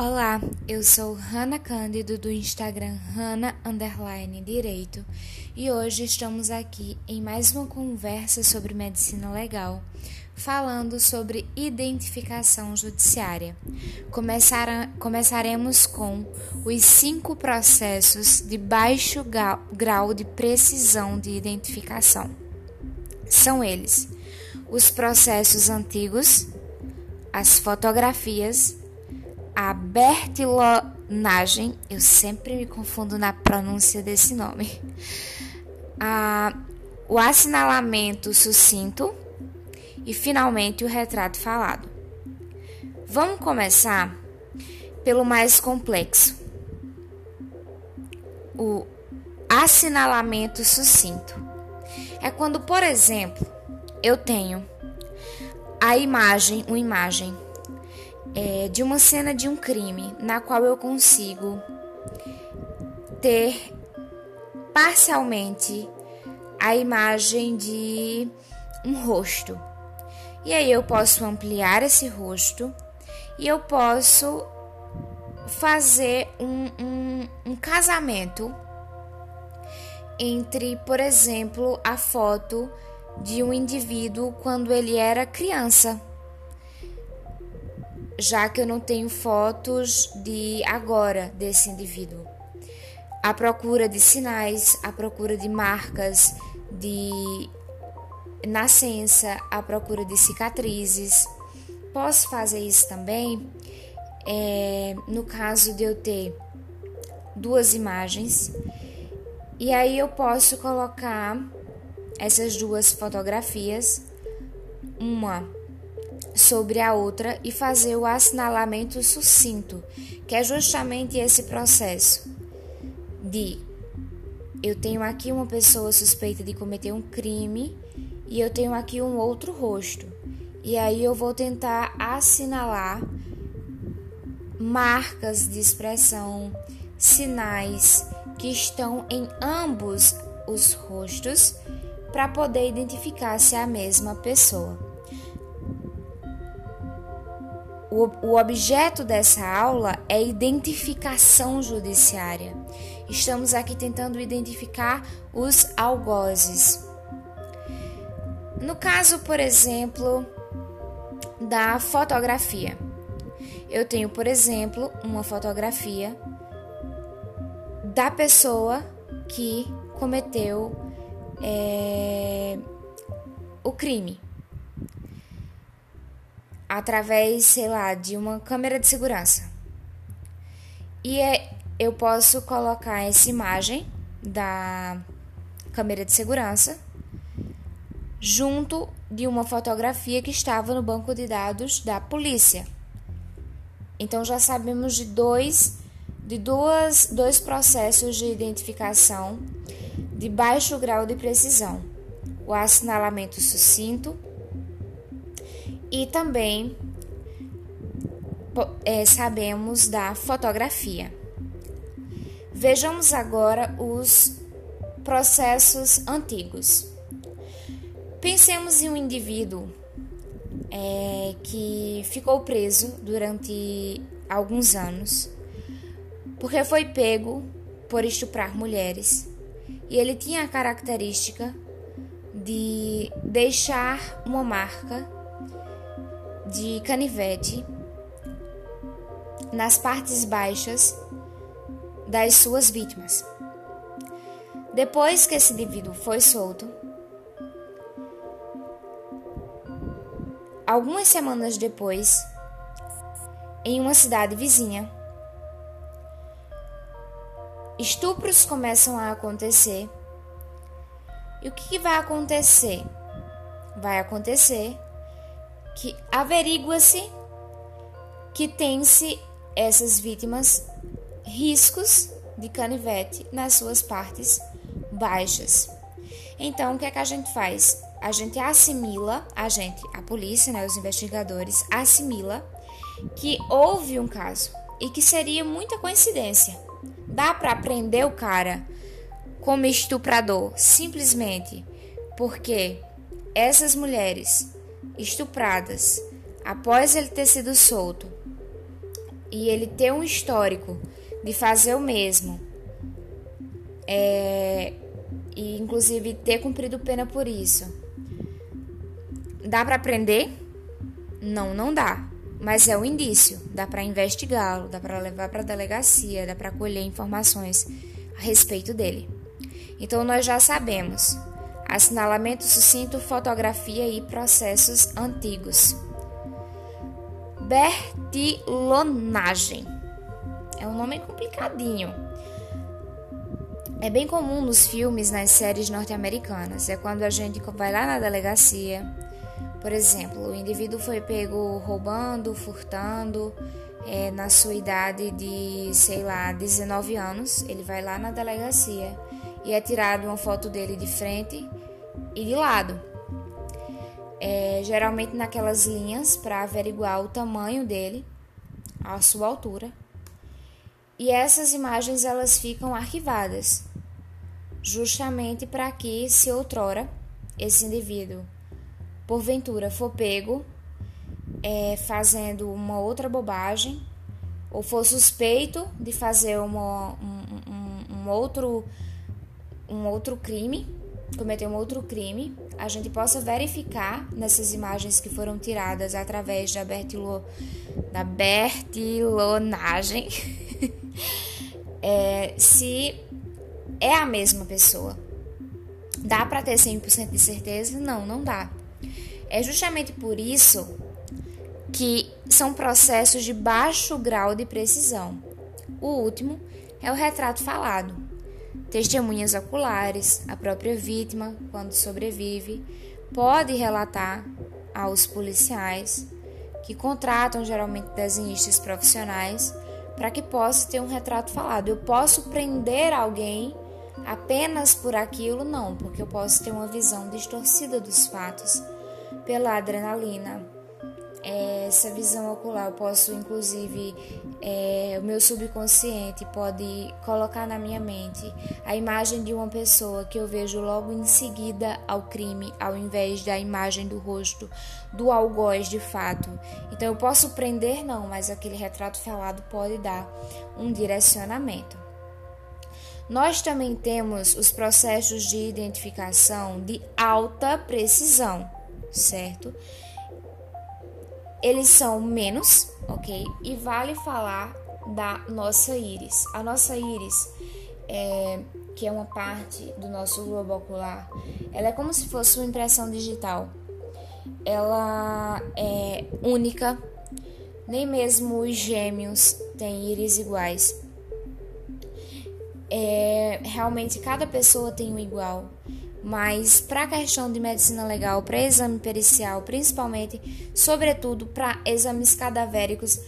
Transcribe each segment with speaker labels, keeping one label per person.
Speaker 1: Olá, eu sou Hanna Cândido do Instagram Hanna Underline Direito e hoje estamos aqui em mais uma conversa sobre medicina legal, falando sobre identificação judiciária. Começara, começaremos com os cinco processos de baixo grau de precisão de identificação. São eles: os processos antigos, as fotografias, a bertilonagem, eu sempre me confundo na pronúncia desse nome, a, o assinalamento sucinto e finalmente o retrato falado. Vamos começar pelo mais complexo, o assinalamento sucinto. É quando, por exemplo, eu tenho a imagem, uma imagem é, de uma cena de um crime na qual eu consigo ter parcialmente a imagem de um rosto. E aí eu posso ampliar esse rosto e eu posso fazer um, um, um casamento entre, por exemplo, a foto de um indivíduo quando ele era criança já que eu não tenho fotos de agora desse indivíduo. A procura de sinais, a procura de marcas de nascença, a procura de cicatrizes. Posso fazer isso também é, no caso de eu ter duas imagens e aí eu posso colocar essas duas fotografias, uma sobre a outra e fazer o assinalamento sucinto, que é justamente esse processo de eu tenho aqui uma pessoa suspeita de cometer um crime e eu tenho aqui um outro rosto. E aí eu vou tentar assinalar marcas de expressão, sinais que estão em ambos os rostos para poder identificar se é a mesma pessoa. O, objeto dessa aula é identificação judiciária. Estamos aqui tentando identificar os algozes. No caso, por exemplo, da fotografia. Eu tenho, por exemplo, uma fotografia da pessoa que cometeu é, o crime através, sei lá, de uma câmera de segurança. E é, eu posso colocar essa imagem da câmera de segurança junto de uma fotografia que estava no banco de dados da polícia. Então já sabemos de dois de duas, dois processos de identificação de baixo grau de precisão: o assinalamento sucinto e também é, sabemos da fotografia. Vejamos agora os processos antigos. Pensemos em um indivíduo é, que ficou preso durante alguns anos porque foi pego por estuprar mulheres e ele tinha a característica de deixar uma marca de canivete nas partes baixas das suas vítimas. Depois que esse indivíduo foi solto, algumas semanas depois, em uma cidade vizinha, estupros começam a acontecer. E o que vai acontecer? Vai acontecer que averigua-se que tem-se essas vítimas riscos de canivete nas suas partes baixas. Então, o que é que a gente faz? A gente assimila, a gente, a polícia, né, os investigadores, assimila que houve um caso e que seria muita coincidência. Dá para prender o cara como estuprador simplesmente porque essas mulheres estupradas após ele ter sido solto e ele ter um histórico de fazer o mesmo, é, e inclusive ter cumprido pena por isso, dá para prender? Não, não dá. Mas é o indício. Dá para investigá-lo, dá para levar para delegacia, dá para colher informações a respeito dele. Então nós já sabemos. Assinalamento sucinto, fotografia e processos antigos. Bertilonagem. É um nome complicadinho. É bem comum nos filmes, nas séries norte-americanas. É quando a gente vai lá na delegacia. Por exemplo, o indivíduo foi pego roubando, furtando, é, na sua idade de, sei lá, 19 anos. Ele vai lá na delegacia e é tirado uma foto dele de frente e de lado. É, geralmente naquelas linhas para averiguar o tamanho dele, a sua altura. E essas imagens elas ficam arquivadas, justamente para que, se outrora esse indivíduo porventura for pego é, fazendo uma outra bobagem ou for suspeito de fazer uma, um, um, um outro um outro crime, cometer um outro crime, a gente possa verificar nessas imagens que foram tiradas através da, bertilo, da bertilonagem é, se é a mesma pessoa. Dá para ter 100% de certeza? Não, não dá. É justamente por isso que são processos de baixo grau de precisão. O último é o retrato falado. Testemunhas oculares, a própria vítima, quando sobrevive, pode relatar aos policiais, que contratam geralmente desenhistas profissionais, para que possa ter um retrato falado. Eu posso prender alguém apenas por aquilo? Não, porque eu posso ter uma visão distorcida dos fatos pela adrenalina. Essa visão ocular eu posso, inclusive, é, o meu subconsciente pode colocar na minha mente a imagem de uma pessoa que eu vejo logo em seguida ao crime, ao invés da imagem do rosto do algoz de fato. Então eu posso prender, não, mas aquele retrato falado pode dar um direcionamento. Nós também temos os processos de identificação de alta precisão certo? Eles são menos, ok? E vale falar da nossa íris. A nossa íris, é, que é uma parte do nosso globo ocular, ela é como se fosse uma impressão digital. Ela é única, nem mesmo os gêmeos têm íris iguais. É, realmente cada pessoa tem um igual. Mas para a questão de medicina legal, para exame pericial, principalmente, sobretudo para exames cadavéricos,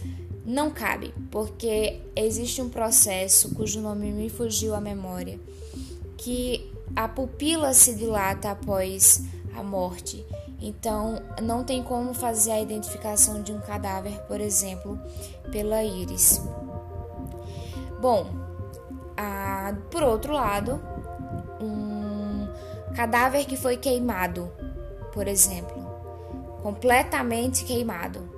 Speaker 1: não cabe, porque existe um processo cujo nome me fugiu à memória, que a pupila se dilata após a morte. Então, não tem como fazer a identificação de um cadáver, por exemplo, pela íris. Bom, a, por outro lado, um Cadáver que foi queimado, por exemplo, completamente queimado.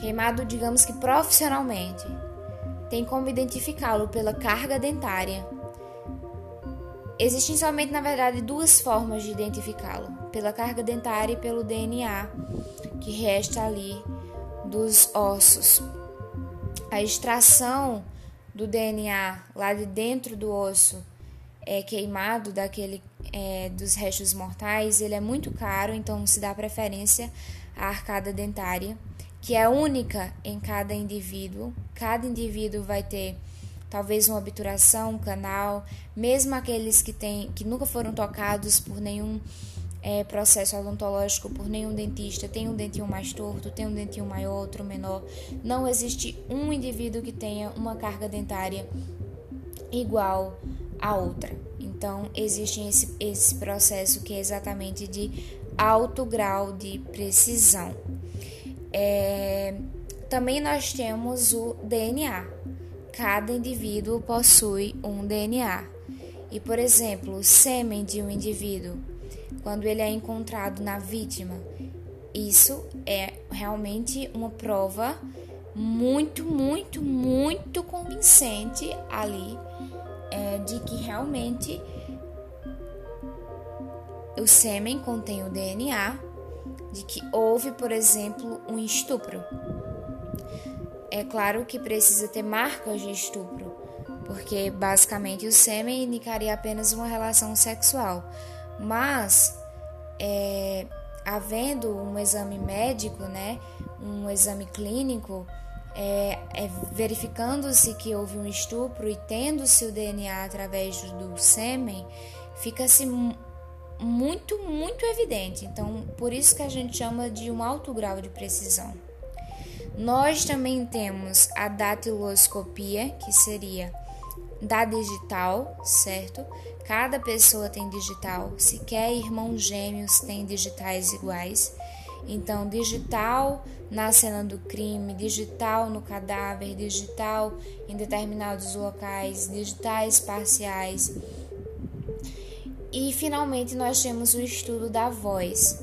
Speaker 1: Queimado, digamos que profissionalmente. Tem como identificá-lo pela carga dentária. Existem somente, na verdade, duas formas de identificá-lo: pela carga dentária e pelo DNA que resta ali dos ossos. A extração do DNA lá de dentro do osso é queimado daquele é, dos restos mortais, ele é muito caro, então se dá preferência à arcada dentária, que é única em cada indivíduo. Cada indivíduo vai ter talvez uma obturação, um canal, mesmo aqueles que, tem, que nunca foram tocados por nenhum é, processo odontológico, por nenhum dentista, tem um dentinho mais torto, tem um dentinho maior, outro menor. Não existe um indivíduo que tenha uma carga dentária igual a outra. Então, existe esse, esse processo que é exatamente de alto grau de precisão. É, também nós temos o DNA. Cada indivíduo possui um DNA. E, por exemplo, o sêmen de um indivíduo, quando ele é encontrado na vítima, isso é realmente uma prova muito, muito, muito convincente ali é, de que realmente o sêmen contém o DNA, de que houve, por exemplo, um estupro. É claro que precisa ter marcas de estupro, porque basicamente o sêmen indicaria apenas uma relação sexual, mas é, havendo um exame médico, né, um exame clínico, é, é verificando-se que houve um estupro e tendo-se o DNA através do sêmen, fica-se muito, muito evidente. Então, por isso que a gente chama de um alto grau de precisão. Nós também temos a datiloscopia, que seria da digital, certo? Cada pessoa tem digital, sequer irmãos gêmeos têm digitais iguais. Então, digital na cena do crime, digital no cadáver, digital em determinados locais, digitais parciais. E finalmente nós temos o estudo da voz.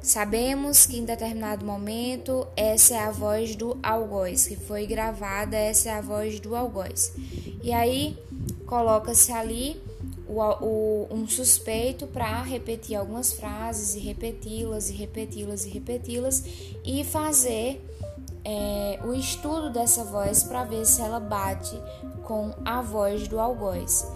Speaker 1: Sabemos que em determinado momento essa é a voz do algoz, que foi gravada, essa é a voz do algoz. E aí coloca-se ali o, o, um suspeito para repetir algumas frases e repeti-las e repeti-las e repeti-las e fazer é, o estudo dessa voz para ver se ela bate com a voz do algoz.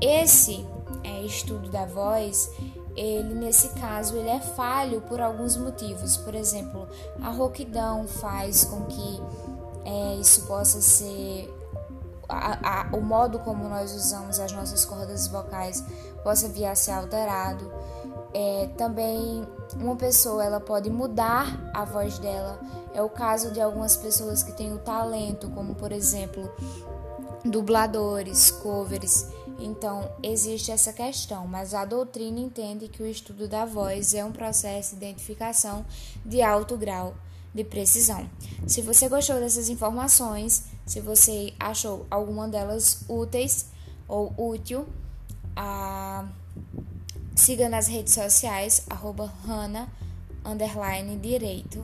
Speaker 1: Esse é, estudo da voz ele nesse caso ele é falho por alguns motivos. Por exemplo, a rouquidão faz com que é, isso possa ser a, a, o modo como nós usamos as nossas cordas vocais possa vir a ser alterado. É, também uma pessoa ela pode mudar a voz dela. É o caso de algumas pessoas que têm o talento, como por exemplo dubladores, covers. Então, existe essa questão, mas a doutrina entende que o estudo da voz é um processo de identificação de alto grau de precisão. Se você gostou dessas informações, se você achou alguma delas úteis ou útil, a... siga nas redes sociais, arroba underline direito.